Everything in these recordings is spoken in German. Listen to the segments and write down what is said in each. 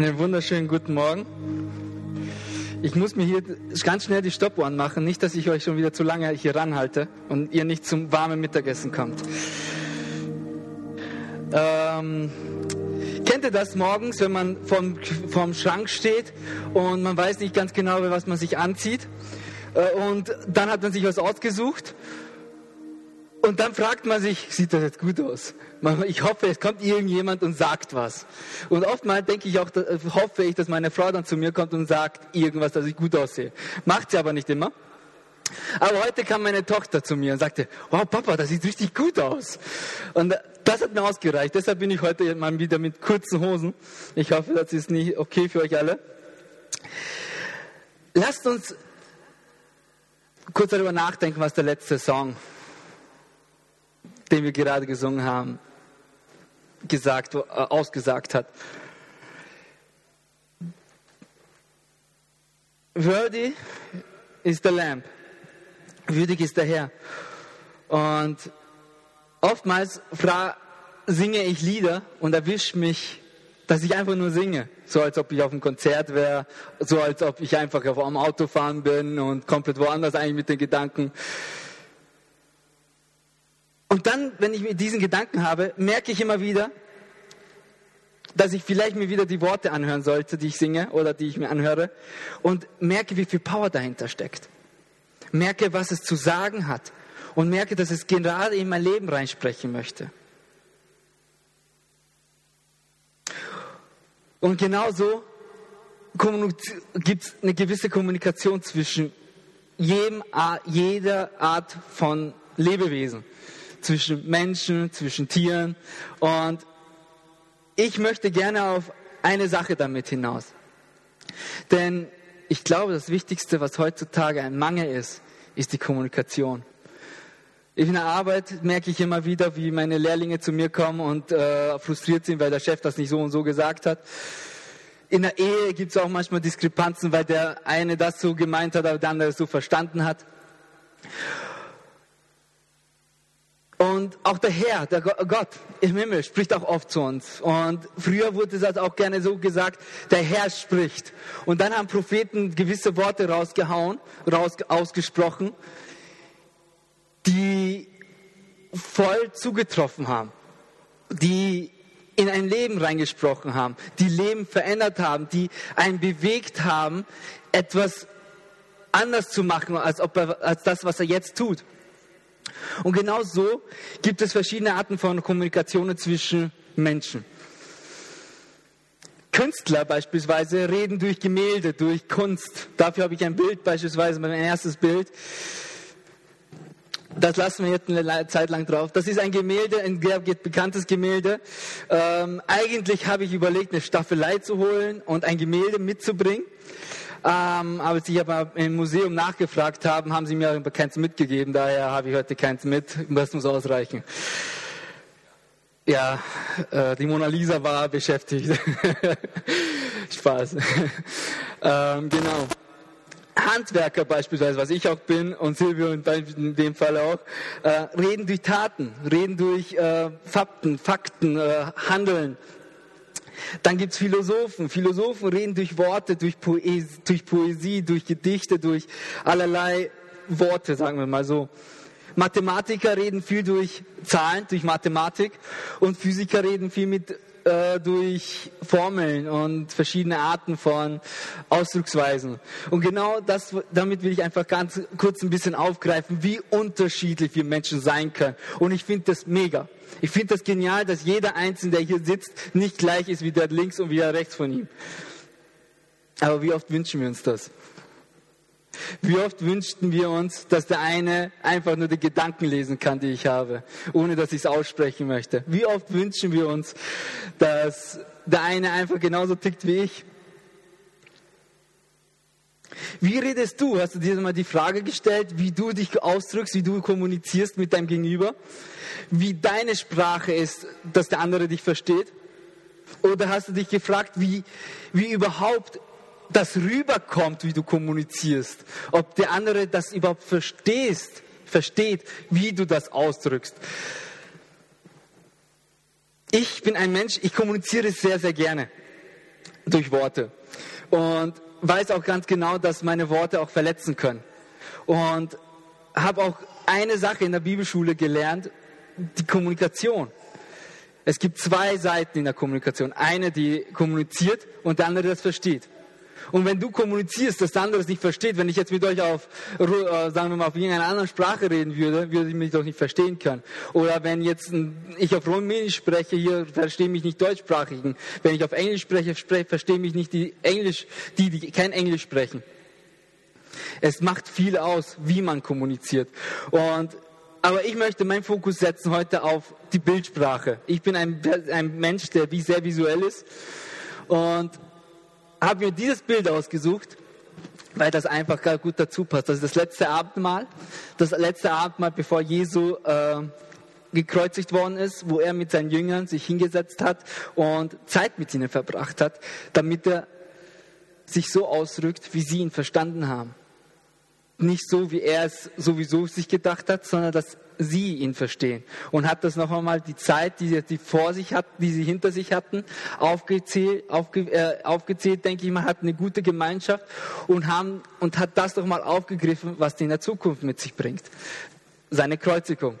Einen wunderschönen guten Morgen. Ich muss mir hier ganz schnell die Stoppuhren machen, nicht, dass ich euch schon wieder zu lange hier ranhalte und ihr nicht zum warmen Mittagessen kommt. Ähm, kennt ihr das morgens, wenn man vorm, vorm Schrank steht und man weiß nicht ganz genau, was man sich anzieht? Äh, und dann hat man sich was ausgesucht und dann fragt man sich, sieht das jetzt gut aus? Ich hoffe, es kommt irgendjemand und sagt was. Und oftmals denke ich auch, hoffe ich, dass meine Frau dann zu mir kommt und sagt irgendwas, dass ich gut aussehe. Macht sie aber nicht immer. Aber heute kam meine Tochter zu mir und sagte, wow Papa, das sieht richtig gut aus. Und das hat mir ausgereicht. Deshalb bin ich heute mal wieder mit kurzen Hosen. Ich hoffe, das ist nicht okay für euch alle. Lasst uns kurz darüber nachdenken, was der letzte Song den wir gerade gesungen haben, gesagt, äh, ausgesagt hat. Worthy ist der Lamb. Würdig ist der Herr. Und oftmals singe ich Lieder und erwische mich, dass ich einfach nur singe. So als ob ich auf einem Konzert wäre, so als ob ich einfach auf einem Auto fahren bin und komplett woanders eigentlich mit den Gedanken. Und dann, wenn ich mir diesen Gedanken habe, merke ich immer wieder, dass ich vielleicht mir wieder die Worte anhören sollte, die ich singe oder die ich mir anhöre und merke, wie viel Power dahinter steckt. Merke, was es zu sagen hat und merke, dass es gerade in mein Leben reinsprechen möchte. Und genauso gibt es eine gewisse Kommunikation zwischen jedem, jeder Art von Lebewesen zwischen Menschen, zwischen Tieren. Und ich möchte gerne auf eine Sache damit hinaus. Denn ich glaube, das Wichtigste, was heutzutage ein Mangel ist, ist die Kommunikation. In der Arbeit merke ich immer wieder, wie meine Lehrlinge zu mir kommen und äh, frustriert sind, weil der Chef das nicht so und so gesagt hat. In der Ehe gibt es auch manchmal Diskrepanzen, weil der eine das so gemeint hat, aber der andere es so verstanden hat. Und auch der Herr, der Gott im Himmel spricht auch oft zu uns. Und früher wurde das auch gerne so gesagt, der Herr spricht. Und dann haben Propheten gewisse Worte rausgehauen, raus, ausgesprochen, die voll zugetroffen haben, die in ein Leben reingesprochen haben, die Leben verändert haben, die einen bewegt haben, etwas anders zu machen, als, ob er, als das, was er jetzt tut. Und genau so gibt es verschiedene Arten von Kommunikationen zwischen Menschen. Künstler beispielsweise reden durch Gemälde, durch Kunst. Dafür habe ich ein Bild, beispielsweise mein erstes Bild. Das lassen wir jetzt eine Zeit lang drauf. Das ist ein Gemälde, ein bekanntes Gemälde. Ähm, eigentlich habe ich überlegt, eine Staffelei zu holen und ein Gemälde mitzubringen. Ähm, als ich aber im Museum nachgefragt habe, haben sie mir keins mitgegeben. Daher habe ich heute keins mit. Das muss ausreichen. Ja, äh, die Mona Lisa war beschäftigt. Spaß. ähm, genau. Handswerker beispielsweise, was ich auch bin und Silvio in dem Fall auch, äh, reden durch Taten, reden durch äh, Fakten, Fakten, äh, Handeln, dann gibt es Philosophen. Philosophen reden durch Worte, durch Poesie, durch Poesie, durch Gedichte, durch allerlei Worte, sagen wir mal so. Mathematiker reden viel durch Zahlen, durch Mathematik und Physiker reden viel mit äh, durch Formeln und verschiedene Arten von Ausdrucksweisen. Und genau das, damit will ich einfach ganz kurz ein bisschen aufgreifen, wie unterschiedlich wir Menschen sein können. Und ich finde das mega. Ich finde das genial, dass jeder Einzelne, der hier sitzt, nicht gleich ist wie der links und wie der rechts von ihm. Aber wie oft wünschen wir uns das? Wie oft wünschten wir uns, dass der eine einfach nur die Gedanken lesen kann, die ich habe, ohne dass ich es aussprechen möchte? Wie oft wünschen wir uns, dass der eine einfach genauso tickt wie ich? Wie redest du? Hast du dir mal die Frage gestellt, wie du dich ausdrückst, wie du kommunizierst mit deinem Gegenüber? Wie deine Sprache ist, dass der andere dich versteht? Oder hast du dich gefragt, wie, wie überhaupt das rüberkommt, wie du kommunizierst, ob der andere das überhaupt verstehst, versteht, wie du das ausdrückst. Ich bin ein Mensch, ich kommuniziere sehr, sehr gerne. durch Worte. Und weiß auch ganz genau, dass meine Worte auch verletzen können. Und habe auch eine Sache in der Bibelschule gelernt, die Kommunikation. Es gibt zwei Seiten in der Kommunikation. Eine, die kommuniziert und der andere, das versteht. Und wenn du kommunizierst, dass der andere es nicht versteht, wenn ich jetzt mit euch auf, äh, sagen wir mal, auf irgendeiner anderen Sprache reden würde, würde ich mich doch nicht verstehen können. Oder wenn jetzt ich auf Rumänisch spreche, hier verstehe mich nicht Deutschsprachigen. Wenn ich auf Englisch spreche, spreche verstehe mich nicht die Englisch, die, die kein Englisch sprechen. Es macht viel aus, wie man kommuniziert. Und aber ich möchte meinen Fokus setzen heute auf die Bildsprache. Ich bin ein, ein Mensch, der wie sehr visuell ist. Und habe mir dieses Bild ausgesucht, weil das einfach gar gut dazu passt. Das ist das letzte Abendmahl. Das letzte Abendmahl, bevor Jesu äh, gekreuzigt worden ist, wo er mit seinen Jüngern sich hingesetzt hat und Zeit mit ihnen verbracht hat, damit er sich so ausdrückt, wie sie ihn verstanden haben nicht so, wie er es sowieso sich gedacht hat, sondern dass sie ihn verstehen. Und hat das noch einmal die Zeit, die sie vor sich hatten, die sie hinter sich hatten, aufgezählt, aufge, äh, aufgezählt denke ich mal, hat eine gute Gemeinschaft und, haben, und hat das noch mal aufgegriffen, was die in der Zukunft mit sich bringt. Seine Kreuzigung.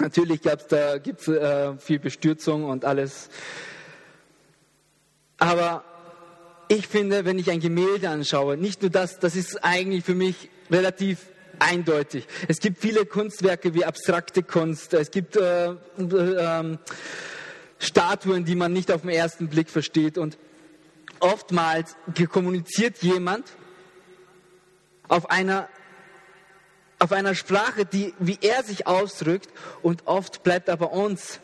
Natürlich gab's da, gibt's äh, viel Bestürzung und alles. Aber ich finde, wenn ich ein Gemälde anschaue, nicht nur das, das ist eigentlich für mich relativ eindeutig. Es gibt viele Kunstwerke wie abstrakte Kunst. Es gibt äh, äh, Statuen, die man nicht auf den ersten Blick versteht. Und oftmals kommuniziert jemand auf einer auf einer Sprache, die, wie er sich ausdrückt, und oft bleibt aber uns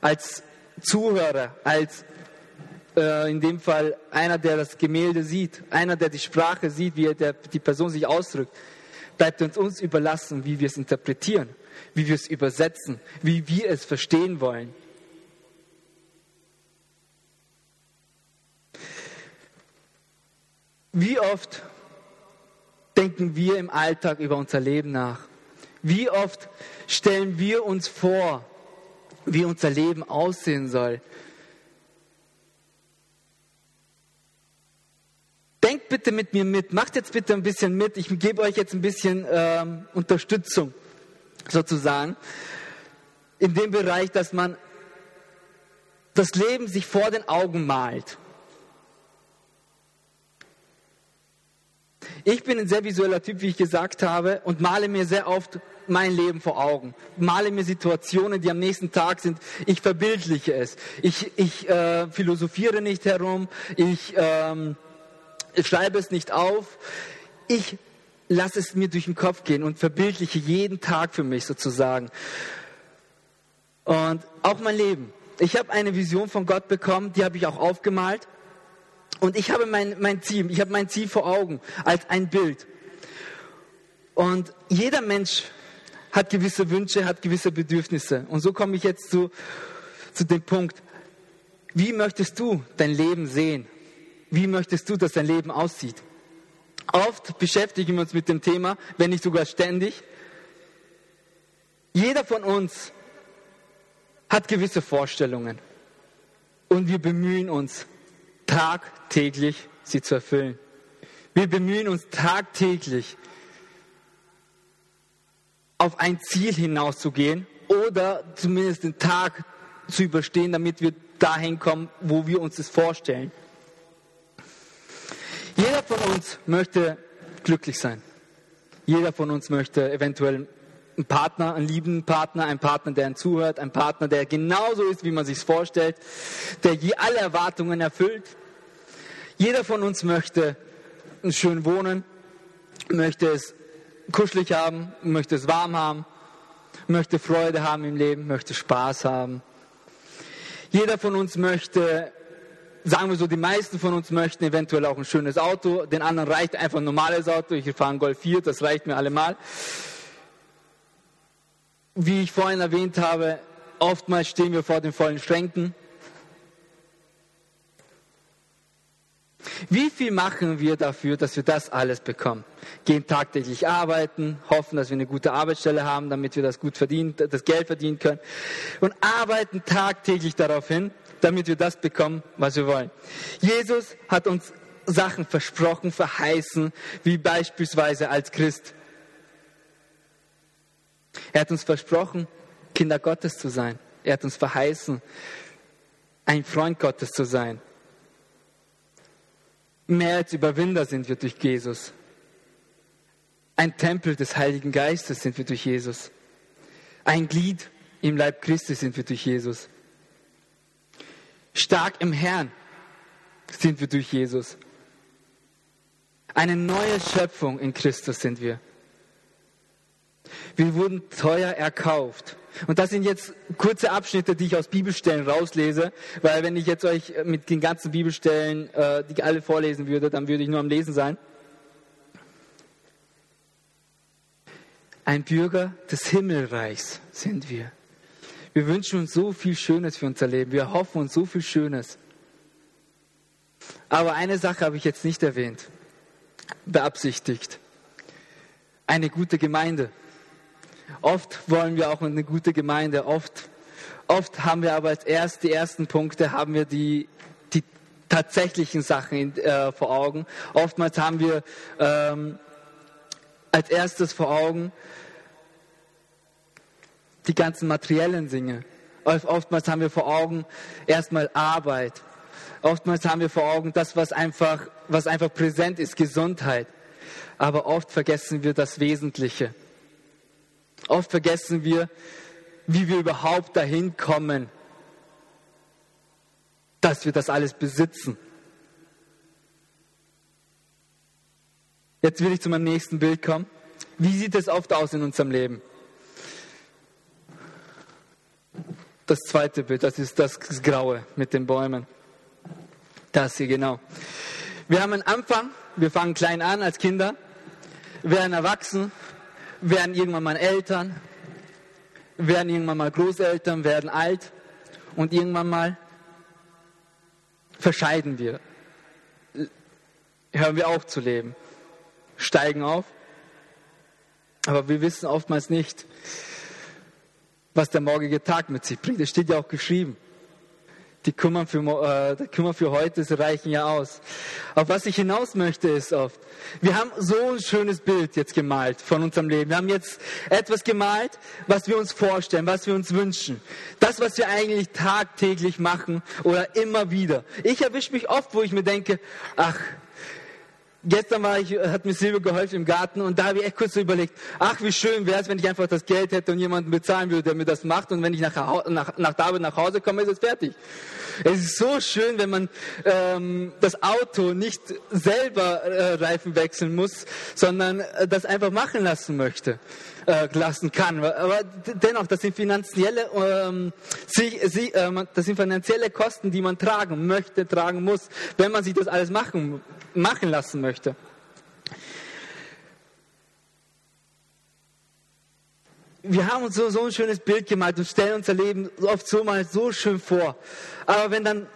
als Zuhörer, als äh, in dem Fall einer, der das Gemälde sieht, einer, der die Sprache sieht, wie der, die Person sich ausdrückt, bleibt uns uns überlassen, wie wir es interpretieren, wie wir es übersetzen, wie wir es verstehen wollen. Wie oft denken wir im Alltag über unser Leben nach? Wie oft stellen wir uns vor, wie unser Leben aussehen soll? Denkt bitte mit mir mit, macht jetzt bitte ein bisschen mit. Ich gebe euch jetzt ein bisschen ähm, Unterstützung sozusagen in dem Bereich, dass man das Leben sich vor den Augen malt. Ich bin ein sehr visueller Typ, wie ich gesagt habe, und male mir sehr oft mein Leben vor Augen. Male mir Situationen, die am nächsten Tag sind. Ich verbildliche es. Ich, ich äh, philosophiere nicht herum. Ich ähm, schreibe es nicht auf. Ich lasse es mir durch den Kopf gehen und verbildliche jeden Tag für mich sozusagen. Und auch mein Leben. Ich habe eine Vision von Gott bekommen, die habe ich auch aufgemalt. Und ich habe mein, mein Ziel, ich habe mein Ziel vor Augen als ein Bild. Und jeder Mensch hat gewisse Wünsche, hat gewisse Bedürfnisse. Und so komme ich jetzt zu, zu dem Punkt, wie möchtest du dein Leben sehen? Wie möchtest du, dass dein Leben aussieht? Oft beschäftigen wir uns mit dem Thema, wenn nicht sogar ständig. Jeder von uns hat gewisse Vorstellungen und wir bemühen uns tagtäglich, sie zu erfüllen. Wir bemühen uns tagtäglich, auf ein Ziel hinauszugehen oder zumindest den Tag zu überstehen, damit wir dahin kommen, wo wir uns das vorstellen. Jeder von uns möchte glücklich sein. Jeder von uns möchte eventuell einen Partner, einen liebenden Partner, einen Partner, der einen zuhört, einen Partner, der genauso ist, wie man sich vorstellt, der je alle Erwartungen erfüllt. Jeder von uns möchte schön wohnen, möchte es kuschelig haben, möchte es warm haben, möchte Freude haben im Leben, möchte Spaß haben. Jeder von uns möchte sagen wir so, die meisten von uns möchten eventuell auch ein schönes Auto, den anderen reicht einfach ein normales Auto, ich fahre ein Golf 4, das reicht mir allemal. Wie ich vorhin erwähnt habe, oftmals stehen wir vor den vollen Schränken. Wie viel machen wir dafür, dass wir das alles bekommen? Gehen tagtäglich arbeiten, hoffen, dass wir eine gute Arbeitsstelle haben, damit wir das gut verdienen, das Geld verdienen können und arbeiten tagtäglich darauf hin, damit wir das bekommen, was wir wollen. Jesus hat uns Sachen versprochen, verheißen, wie beispielsweise als Christ. Er hat uns versprochen, Kinder Gottes zu sein. Er hat uns verheißen, ein Freund Gottes zu sein. Mehr als Überwinder sind wir durch Jesus. Ein Tempel des Heiligen Geistes sind wir durch Jesus. Ein Glied im Leib Christi sind wir durch Jesus. Stark im Herrn sind wir durch Jesus. Eine neue Schöpfung in Christus sind wir. Wir wurden teuer erkauft. Und das sind jetzt kurze Abschnitte, die ich aus Bibelstellen rauslese, weil wenn ich jetzt euch mit den ganzen Bibelstellen, äh, die alle vorlesen würde, dann würde ich nur am Lesen sein. Ein Bürger des Himmelreichs sind wir. Wir wünschen uns so viel Schönes für unser Leben. Wir hoffen uns so viel Schönes. Aber eine Sache habe ich jetzt nicht erwähnt, beabsichtigt. Eine gute Gemeinde. Oft wollen wir auch eine gute Gemeinde. Oft, oft haben wir aber als erst die ersten Punkte haben wir die, die tatsächlichen Sachen äh, vor Augen. Oftmals haben wir ähm, als erstes vor Augen die ganzen materiellen Dinge. Oftmals haben wir vor Augen erstmal Arbeit. Oftmals haben wir vor Augen das, was einfach, was einfach präsent ist, Gesundheit. Aber oft vergessen wir das Wesentliche. Oft vergessen wir, wie wir überhaupt dahin kommen, dass wir das alles besitzen. Jetzt will ich zu meinem nächsten Bild kommen. Wie sieht es oft aus in unserem Leben? Das zweite Bild, das ist das Graue mit den Bäumen. Das hier, genau. Wir haben einen Anfang, wir fangen klein an als Kinder, werden erwachsen, werden irgendwann mal Eltern, werden irgendwann mal Großeltern, werden alt und irgendwann mal verscheiden wir. Hören wir auf zu leben, steigen auf, aber wir wissen oftmals nicht, was der morgige Tag mit sich bringt. Es steht ja auch geschrieben. Die Kummer für, äh, die Kummer für heute sie reichen ja aus. Auf was ich hinaus möchte ist oft, wir haben so ein schönes Bild jetzt gemalt von unserem Leben. Wir haben jetzt etwas gemalt, was wir uns vorstellen, was wir uns wünschen. Das, was wir eigentlich tagtäglich machen oder immer wieder. Ich erwische mich oft, wo ich mir denke, ach, gestern war ich, hat mir Silvia geholfen im Garten und da habe ich echt kurz so überlegt, ach wie schön wäre es, wenn ich einfach das Geld hätte und jemanden bezahlen würde, der mir das macht und wenn ich nach, nach, nach David nach Hause komme, ist es fertig. Es ist so schön, wenn man ähm, das Auto nicht selber äh, Reifen wechseln muss, sondern äh, das einfach machen lassen möchte, äh, lassen kann. Aber dennoch, das sind finanzielle, ähm, sie, sie, äh, das sind finanzielle Kosten, die man tragen möchte, tragen muss, wenn man sich das alles machen machen lassen möchte. Wir haben uns so, so ein schönes Bild gemalt und stellen unser Leben oft so mal so schön vor. Aber wenn dann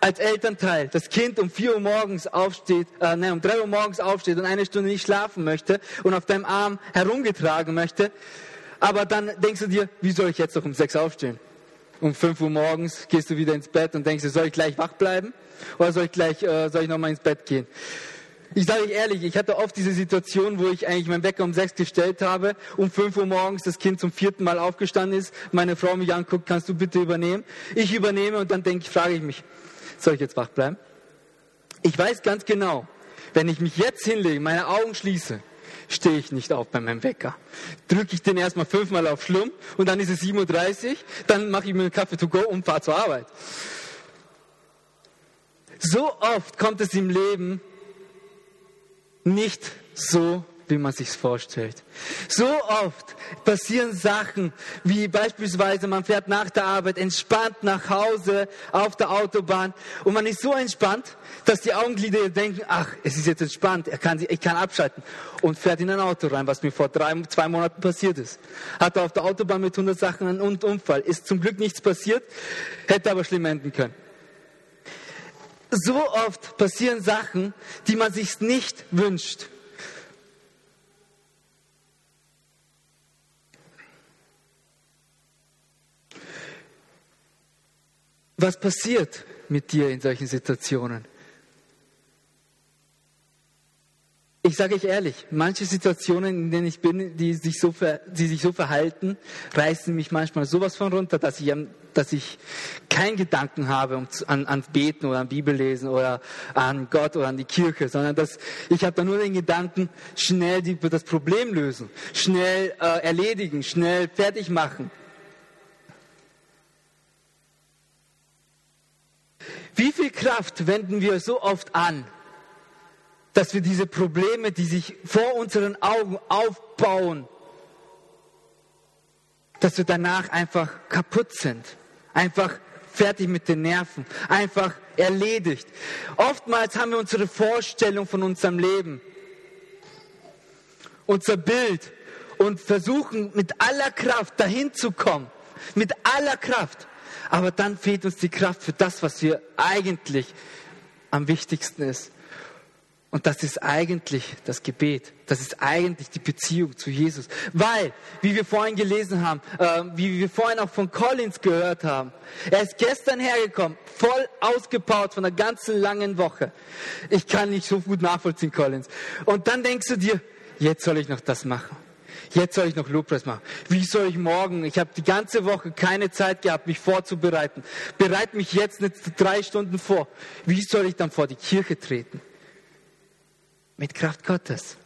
als Elternteil das Kind um 4 Uhr morgens aufsteht, äh, nein, um 3 Uhr morgens aufsteht und eine Stunde nicht schlafen möchte und auf deinem Arm herumgetragen möchte, aber dann denkst du dir, wie soll ich jetzt noch um 6 aufstehen? Um 5 Uhr morgens gehst du wieder ins Bett und denkst soll ich gleich wach bleiben? Oder soll ich gleich, äh, soll ich nochmal ins Bett gehen? Ich sage euch ehrlich, ich hatte oft diese Situation, wo ich eigentlich meinen Wecker um sechs gestellt habe, um fünf Uhr morgens das Kind zum vierten Mal aufgestanden ist, meine Frau mich anguckt, kannst du bitte übernehmen? Ich übernehme und dann denke frage ich mich, soll ich jetzt wach bleiben? Ich weiß ganz genau, wenn ich mich jetzt hinlege, meine Augen schließe, stehe ich nicht auf bei meinem Wecker. Drücke ich den erstmal fünfmal auf Schlumm und dann ist es 7.30 Uhr, dann mache ich mir einen Kaffee to go und fahre zur Arbeit. So oft kommt es im Leben nicht so, wie man sich vorstellt. So oft passieren Sachen, wie beispielsweise man fährt nach der Arbeit entspannt nach Hause auf der Autobahn und man ist so entspannt, dass die Augenglieder denken, ach, es ist jetzt entspannt, er kann, ich kann abschalten und fährt in ein Auto rein, was mir vor drei, zwei Monaten passiert ist. Hatte auf der Autobahn mit 100 Sachen einen Unfall. Ist zum Glück nichts passiert, hätte aber schlimm enden können. so oft passieren Sachen, die man sich nicht wünscht. Was passiert mit dir in solchen Situationen? Ich sage euch ehrlich, manche Situationen, in denen ich bin, die sich so, ver, die sich so verhalten, reißen mich manchmal sowas von runter, dass ich, dass ich keinen Gedanken habe um, an, ans Beten oder an Bibellesen oder an Gott oder an die Kirche, sondern dass ich habe da nur den Gedanken, schnell die, das Problem lösen, schnell äh, erledigen, schnell fertig machen. Wie viel Kraft wenden wir so oft an, dass wir diese Probleme, die sich vor unseren Augen aufbauen, dass wir danach einfach kaputt sind, einfach fertig mit den Nerven, einfach erledigt. Oftmals haben wir unsere Vorstellung von unserem Leben, unser Bild und versuchen mit aller Kraft dahin zu kommen, mit aller Kraft. Aber dann fehlt uns die Kraft für das, was wir eigentlich am wichtigsten ist. Und das ist eigentlich das Gebet. Das ist eigentlich die Beziehung zu Jesus. Weil, wie wir vorhin gelesen haben, äh, wie wir vorhin auch von Collins gehört haben, er ist gestern hergekommen, voll ausgebaut von einer ganzen langen Woche. Ich kann nicht so gut nachvollziehen, Collins. Und dann denkst du dir, jetzt soll ich noch das machen. Jetzt soll ich noch Lobpreis machen. Wie soll ich morgen? Ich habe die ganze Woche keine Zeit gehabt, mich vorzubereiten. Bereite mich jetzt drei Stunden vor. Wie soll ich dann vor die Kirche treten? mit Kraft Gottes.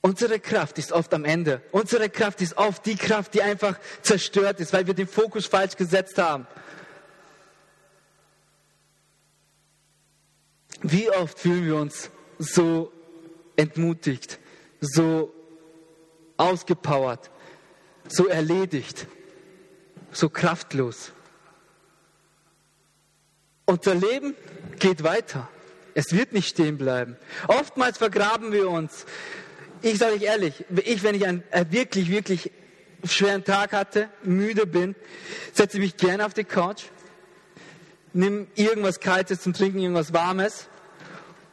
Unsere Kraft ist oft am Ende. Unsere Kraft ist oft die Kraft, die einfach zerstört ist, weil wir den Fokus falsch gesetzt haben. Wie oft fühlen wir uns so entmutigt, so ausgepowert, so erledigt, so kraftlos. Unser Leben geht weiter. Es wird nicht stehen bleiben. Oftmals vergraben wir uns. Ich sage euch ehrlich, ich, wenn ich einen wirklich, wirklich schweren Tag hatte, müde bin, setze mich gerne auf die Couch, nimm irgendwas Kaltes zum Trinken, irgendwas Warmes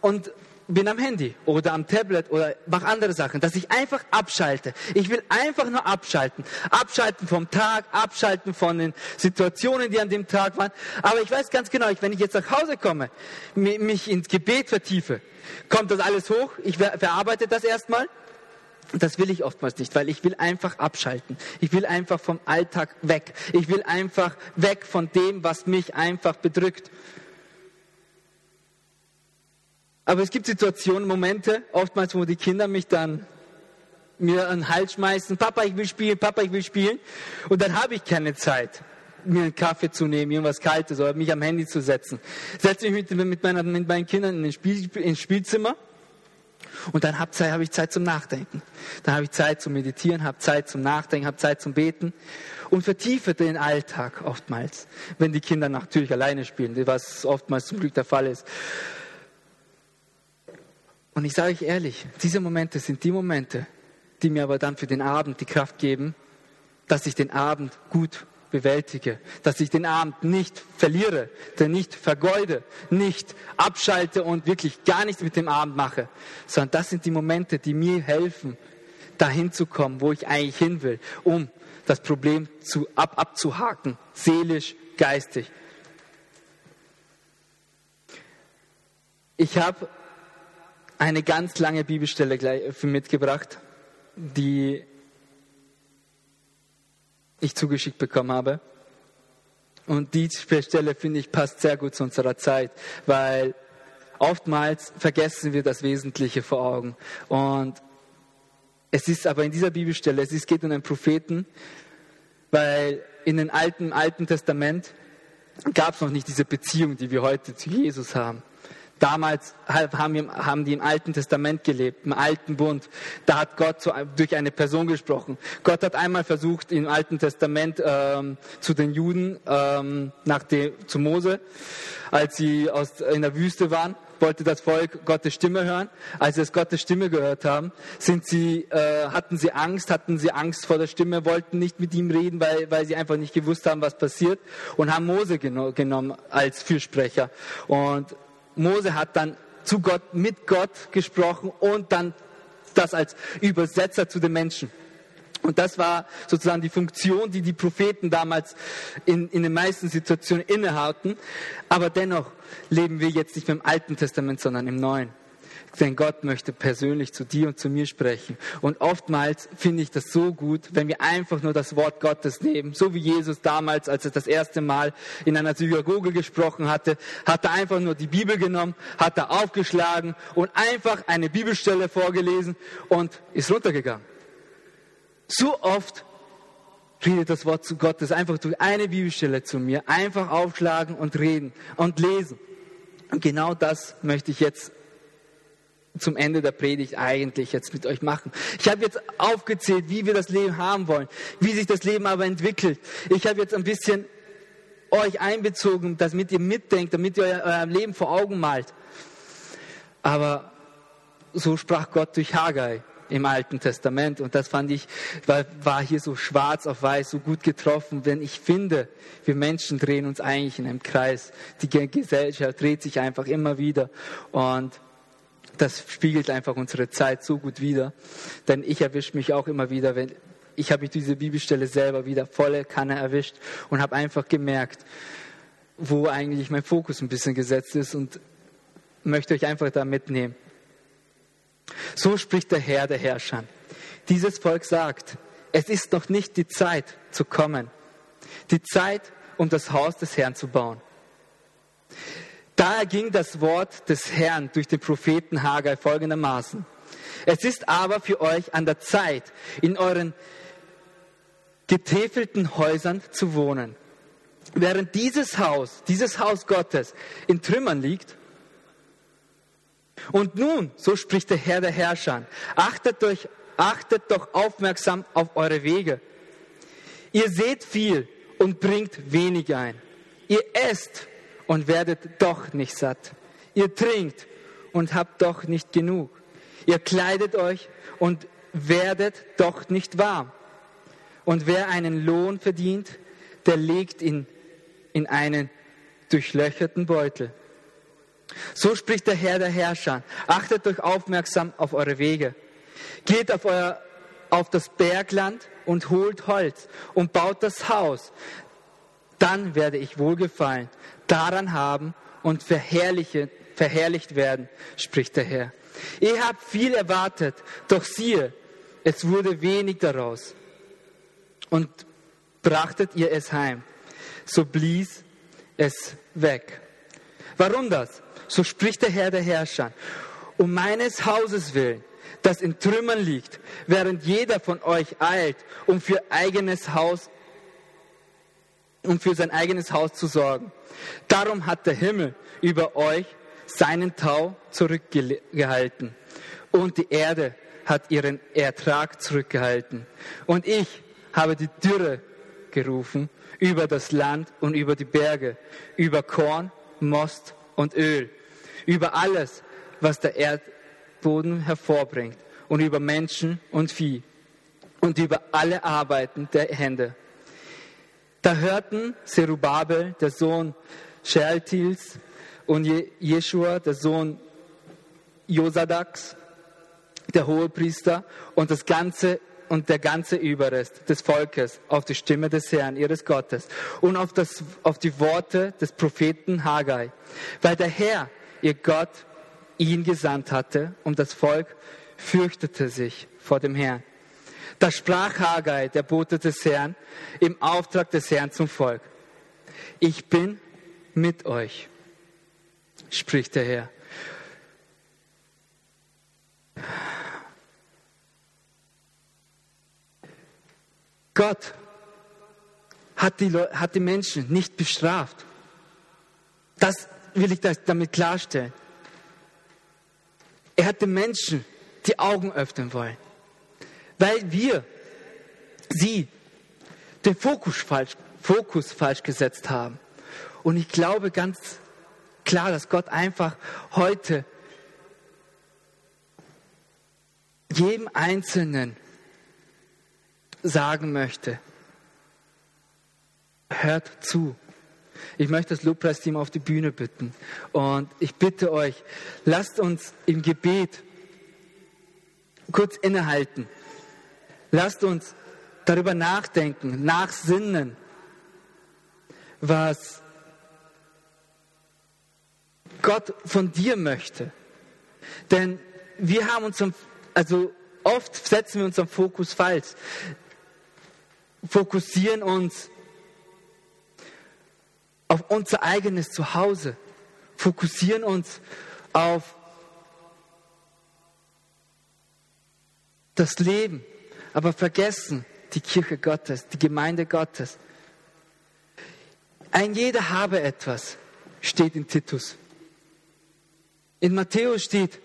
und bin am Handy oder am Tablet oder mache andere Sachen, dass ich einfach abschalte. Ich will einfach nur abschalten. Abschalten vom Tag, abschalten von den Situationen, die an dem Tag waren. Aber ich weiß ganz genau, wenn ich jetzt nach Hause komme, mich ins Gebet vertiefe, kommt das alles hoch, ich verarbeite das erstmal. Das will ich oftmals nicht, weil ich will einfach abschalten. Ich will einfach vom Alltag weg. Ich will einfach weg von dem, was mich einfach bedrückt. Aber es gibt Situationen, Momente, oftmals, wo die Kinder mich dann mir einen Hals schmeißen, Papa, ich will spielen, Papa, ich will spielen. Und dann habe ich keine Zeit, mir einen Kaffee zu nehmen, irgendwas Kaltes oder mich am Handy zu setzen. Setze mich mit, mit, meiner, mit meinen Kindern in Spiel, ins Spielzimmer und dann habe hab ich Zeit zum Nachdenken. Dann habe ich Zeit zum Meditieren, habe Zeit zum Nachdenken, habe Zeit zum Beten und vertiefe den Alltag oftmals, wenn die Kinder natürlich alleine spielen, was oftmals zum Glück der Fall ist. Und ich sage euch ehrlich, diese Momente sind die Momente, die mir aber dann für den Abend die Kraft geben, dass ich den Abend gut bewältige, dass ich den Abend nicht verliere, denn nicht vergeude, nicht abschalte und wirklich gar nichts mit dem Abend mache, sondern das sind die Momente, die mir helfen, dahin zu kommen, wo ich eigentlich hin will, um das Problem zu, ab, abzuhaken, seelisch, geistig. Ich habe eine ganz lange Bibelstelle mitgebracht, die ich zugeschickt bekommen habe. Und die Stelle, finde ich, passt sehr gut zu unserer Zeit, weil oftmals vergessen wir das Wesentliche vor Augen. Und es ist aber in dieser Bibelstelle, es geht um einen Propheten, weil in den alten, Alten Testament gab es noch nicht diese Beziehung, die wir heute zu Jesus haben. Damals haben die im Alten Testament gelebt, im Alten Bund. Da hat Gott durch eine Person gesprochen. Gott hat einmal versucht, im Alten Testament ähm, zu den Juden, ähm, nach dem, zu Mose, als sie aus, in der Wüste waren, wollte das Volk Gottes Stimme hören. Als sie das Gottes Stimme gehört haben, sind sie, äh, hatten sie Angst, hatten sie Angst vor der Stimme, wollten nicht mit ihm reden, weil, weil sie einfach nicht gewusst haben, was passiert und haben Mose geno genommen als Fürsprecher. Und Mose hat dann zu Gott, mit Gott gesprochen und dann das als Übersetzer zu den Menschen. Und das war sozusagen die Funktion, die die Propheten damals in, in den meisten Situationen innehatten. Aber dennoch leben wir jetzt nicht mehr im Alten Testament, sondern im Neuen. Denn Gott möchte persönlich zu dir und zu mir sprechen. Und oftmals finde ich das so gut, wenn wir einfach nur das Wort Gottes nehmen. So wie Jesus damals, als er das erste Mal in einer Synagoge gesprochen hatte, hat er einfach nur die Bibel genommen, hat er aufgeschlagen und einfach eine Bibelstelle vorgelesen und ist runtergegangen. So oft redet das Wort zu Gottes einfach durch eine Bibelstelle zu mir. Einfach aufschlagen und reden und lesen. Und genau das möchte ich jetzt zum Ende der Predigt eigentlich jetzt mit euch machen. Ich habe jetzt aufgezählt, wie wir das Leben haben wollen, wie sich das Leben aber entwickelt. Ich habe jetzt ein bisschen euch einbezogen, damit ihr mitdenkt, damit ihr euer, Leben vor Augen malt. Aber so sprach Gott durch Haggai im Alten Testament. Und das fand ich, war, war hier so schwarz auf weiß, so gut getroffen. Denn ich finde, wir Menschen drehen uns eigentlich in einem Kreis. Die Gesellschaft dreht sich einfach immer wieder. Und das spiegelt einfach unsere Zeit so gut wider. Denn ich erwische mich auch immer wieder, wenn ich habe mich diese Bibelstelle selber wieder volle Kanne erwischt und habe einfach gemerkt, wo eigentlich mein Fokus ein bisschen gesetzt ist und möchte euch einfach da mitnehmen. So spricht der Herr der Herrscher. Dieses Volk sagt, es ist noch nicht die Zeit zu kommen, die Zeit, um das Haus des Herrn zu bauen. Daher ging das Wort des Herrn durch den Propheten Haggai folgendermaßen. Es ist aber für euch an der Zeit, in euren getäfelten Häusern zu wohnen. Während dieses Haus, dieses Haus Gottes in Trümmern liegt, und nun, so spricht der Herr der Herrscher, achtet, euch, achtet doch aufmerksam auf eure Wege. Ihr seht viel und bringt wenig ein. Ihr esst und werdet doch nicht satt. Ihr trinkt und habt doch nicht genug. Ihr kleidet euch und werdet doch nicht warm. Und wer einen Lohn verdient, der legt ihn in einen durchlöcherten Beutel. So spricht der Herr der Herrscher. Achtet euch aufmerksam auf eure Wege. Geht auf, euer, auf das Bergland und holt Holz und baut das Haus. Dann werde ich wohlgefallen daran haben und verherrlicht werden, spricht der Herr. Ihr habt viel erwartet, doch siehe, es wurde wenig daraus. Und brachtet ihr es heim, so blies es weg. Warum das? So spricht der Herr der Herrscher. Um meines Hauses willen, das in Trümmern liegt, während jeder von euch eilt, um für eigenes Haus, um für sein eigenes Haus zu sorgen. Darum hat der Himmel über euch seinen Tau zurückgehalten und die Erde hat ihren Ertrag zurückgehalten. Und ich habe die Dürre gerufen über das Land und über die Berge, über Korn, Most und Öl über alles, was der Erdboden hervorbringt und über Menschen und Vieh und über alle Arbeiten der Hände. Da hörten Zerubabel, der Sohn Shealtils, und Jeschua, der Sohn Josadaks, der Hohepriester, und das ganze und der ganze Überrest des Volkes auf die Stimme des Herrn, ihres Gottes, und auf, das, auf die Worte des Propheten Haggai. Weil der Herr ihr Gott ihn gesandt hatte und das Volk fürchtete sich vor dem Herrn. Da sprach Haggai, der Bote des Herrn, im Auftrag des Herrn zum Volk. Ich bin mit euch, spricht der Herr. Gott hat die, hat die Menschen nicht bestraft. Das will ich damit klarstellen. Er hat den Menschen die Augen öffnen wollen, weil wir sie den Fokus falsch, Fokus falsch gesetzt haben. Und ich glaube ganz, klar, dass Gott einfach heute jedem Einzelnen sagen möchte, hört zu. Ich möchte das Lobpreisteam auf die Bühne bitten. Und ich bitte euch, lasst uns im Gebet kurz innehalten. Lasst uns darüber nachdenken, nachsinnen, was Gott von dir möchte. Denn wir haben uns, also oft setzen wir unseren Fokus falsch, fokussieren uns auf unser eigenes Zuhause, fokussieren uns auf das Leben, aber vergessen die Kirche Gottes, die Gemeinde Gottes. Ein jeder habe etwas, steht in Titus. In Matthäus steht,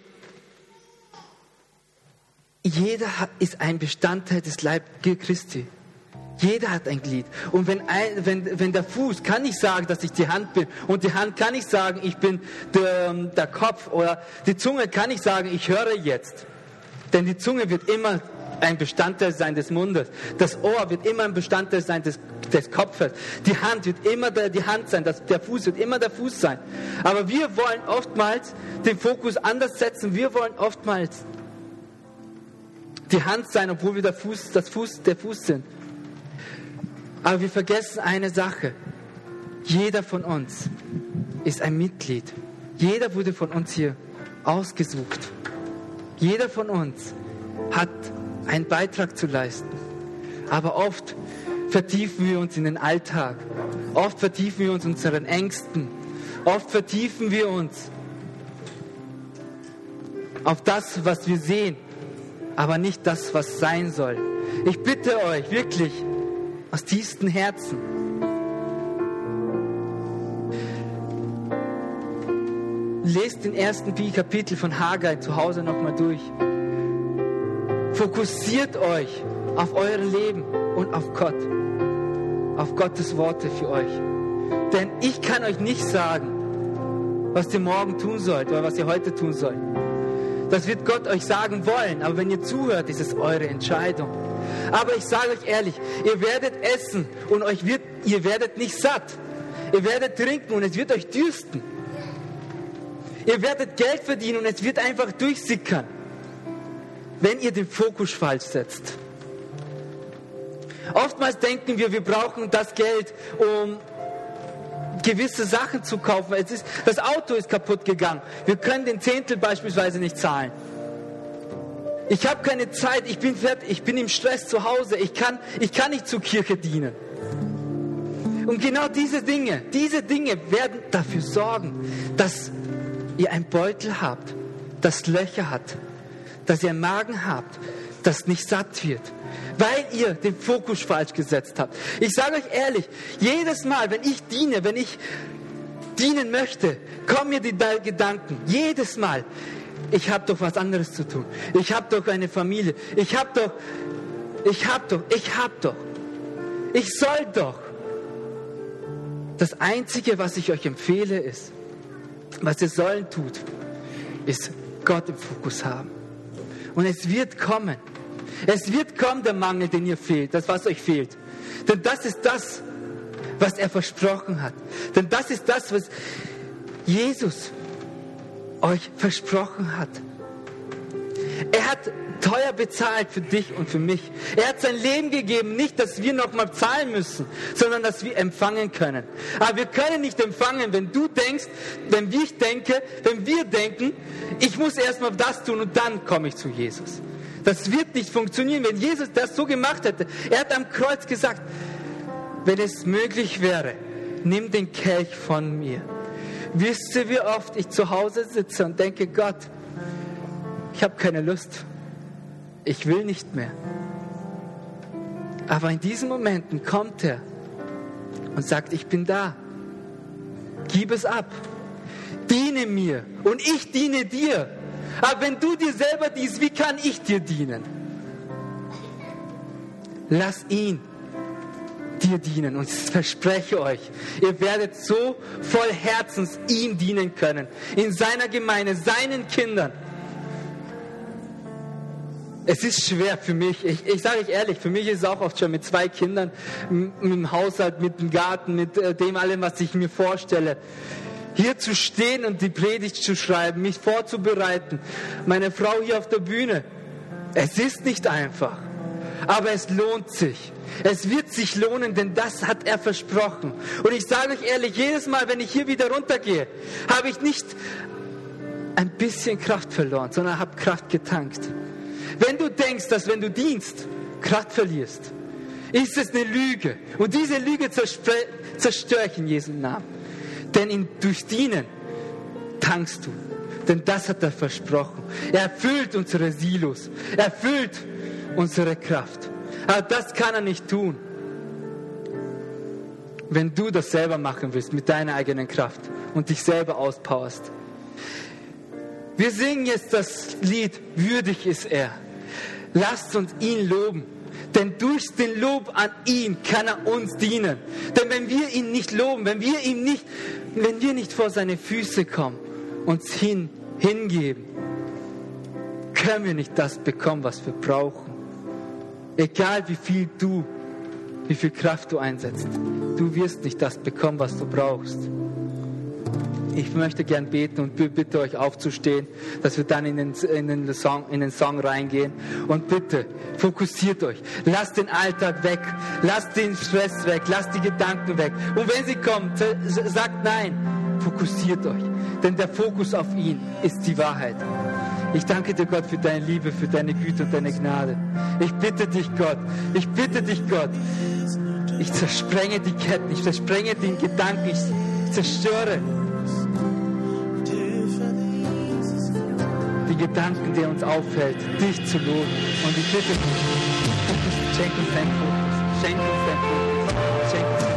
jeder ist ein Bestandteil des Leib Christi. Jeder hat ein Glied. Und wenn, ein, wenn, wenn der Fuß kann nicht sagen, dass ich die Hand bin, und die Hand kann nicht sagen, ich bin der, der Kopf, oder die Zunge kann nicht sagen, ich höre jetzt. Denn die Zunge wird immer ein Bestandteil sein des Mundes. Das Ohr wird immer ein Bestandteil sein des, des Kopfes. Die Hand wird immer der, die Hand sein. Das, der Fuß wird immer der Fuß sein. Aber wir wollen oftmals den Fokus anders setzen. Wir wollen oftmals die Hand sein, obwohl wir der Fuß, das Fuß, der Fuß sind. Aber wir vergessen eine Sache. Jeder von uns ist ein Mitglied. Jeder wurde von uns hier ausgesucht. Jeder von uns hat einen Beitrag zu leisten. Aber oft vertiefen wir uns in den Alltag. Oft vertiefen wir uns in unseren Ängsten. Oft vertiefen wir uns auf das, was wir sehen, aber nicht das, was sein soll. Ich bitte euch wirklich aus tiefstem Herzen, lest den ersten Kapitel von Haggai zu Hause nochmal durch. Fokussiert euch auf euer Leben und auf Gott, auf Gottes Worte für euch. Denn ich kann euch nicht sagen, was ihr morgen tun sollt oder was ihr heute tun sollt. Das wird Gott euch sagen wollen, aber wenn ihr zuhört, ist es eure Entscheidung. Aber ich sage euch ehrlich, ihr werdet essen und euch wird, ihr werdet nicht satt. Ihr werdet trinken und es wird euch dürsten. Ihr werdet Geld verdienen und es wird einfach durchsickern wenn ihr den Fokus falsch setzt. Oftmals denken wir, wir brauchen das Geld, um gewisse Sachen zu kaufen. Es ist, das Auto ist kaputt gegangen. Wir können den Zehntel beispielsweise nicht zahlen. Ich habe keine Zeit, ich bin fertig, ich bin im Stress zu Hause, ich kann, ich kann nicht zur Kirche dienen. Und genau diese Dinge, diese Dinge werden dafür sorgen, dass ihr einen Beutel habt, das Löcher hat, dass ihr einen Magen habt, das nicht satt wird, weil ihr den Fokus falsch gesetzt habt. Ich sage euch ehrlich, jedes Mal, wenn ich diene, wenn ich dienen möchte, kommen mir die Gedanken, jedes Mal, ich habe doch was anderes zu tun. Ich habe doch eine Familie. Ich habe doch, ich habe doch, ich habe doch. Ich soll doch. Das Einzige, was ich euch empfehle, ist, was ihr sollen tut, ist Gott im Fokus haben. Und es wird kommen. Es wird kommen, der Mangel, den ihr fehlt, das, was euch fehlt. Denn das ist das, was er versprochen hat. Denn das ist das, was Jesus euch versprochen hat. Er hat teuer bezahlt für dich und für mich. Er hat sein Leben gegeben, nicht, dass wir nochmal zahlen müssen, sondern dass wir empfangen können. Aber wir können nicht empfangen, wenn du denkst, wenn ich denke, wenn wir denken, ich muss erstmal das tun und dann komme ich zu Jesus. Das wird nicht funktionieren, wenn Jesus das so gemacht hätte. Er hat am Kreuz gesagt, wenn es möglich wäre, nimm den Kelch von mir. Wisst ihr, wie oft ich zu Hause sitze und denke, Gott, ich habe keine Lust ich will nicht mehr. Aber in diesen Momenten kommt er und sagt, ich bin da. Gib es ab. Diene mir und ich diene dir. Aber wenn du dir selber dienst, wie kann ich dir dienen? Lass ihn dir dienen. Und ich verspreche euch, ihr werdet so voll Herzens ihm dienen können. In seiner Gemeinde, seinen Kindern. Es ist schwer für mich. Ich, ich sage euch ehrlich, für mich ist es auch oft schon mit zwei Kindern, mit dem Haushalt, mit dem Garten, mit äh, dem allem, was ich mir vorstelle. Hier zu stehen und die Predigt zu schreiben, mich vorzubereiten. Meine Frau hier auf der Bühne. Es ist nicht einfach. Aber es lohnt sich. Es wird sich lohnen, denn das hat er versprochen. Und ich sage euch ehrlich, jedes Mal, wenn ich hier wieder runtergehe, habe ich nicht ein bisschen Kraft verloren, sondern habe Kraft getankt. Wenn du denkst, dass wenn du dienst, Kraft verlierst, ist es eine Lüge. Und diese Lüge zerstöre ich in Jesu Namen. Denn in, durch Dienen tankst du. Denn das hat er versprochen. Er erfüllt unsere Silos. Er erfüllt unsere Kraft. Aber das kann er nicht tun, wenn du das selber machen willst mit deiner eigenen Kraft und dich selber auspowerst. Wir singen jetzt das Lied, würdig ist er. Lasst uns ihn loben. Denn durch den Lob an ihn kann er uns dienen. Denn wenn wir ihn nicht loben, wenn wir ihm nicht, wenn wir nicht vor seine Füße kommen, uns hin, hingeben, können wir nicht das bekommen, was wir brauchen. Egal wie viel du, wie viel Kraft du einsetzt, du wirst nicht das bekommen, was du brauchst. Ich möchte gern beten und bitte euch aufzustehen, dass wir dann in den, in den, Song, in den Song reingehen. Und bitte, fokussiert euch. Lasst den Alltag weg. Lasst den Stress weg. Lasst die Gedanken weg. Und wenn sie kommen, sagt nein. Fokussiert euch. Denn der Fokus auf ihn ist die Wahrheit. Ich danke dir, Gott, für deine Liebe, für deine Güte und deine Gnade. Ich bitte dich, Gott. Ich bitte dich, Gott. Ich zersprenge die Ketten. Ich zersprenge den Gedanken. Ich zerstöre Gedanken, der uns auffällt, dich zu loben. Und bitte dich, schenk uns deinen Fokus, schenk uns deinen Fokus, schenk uns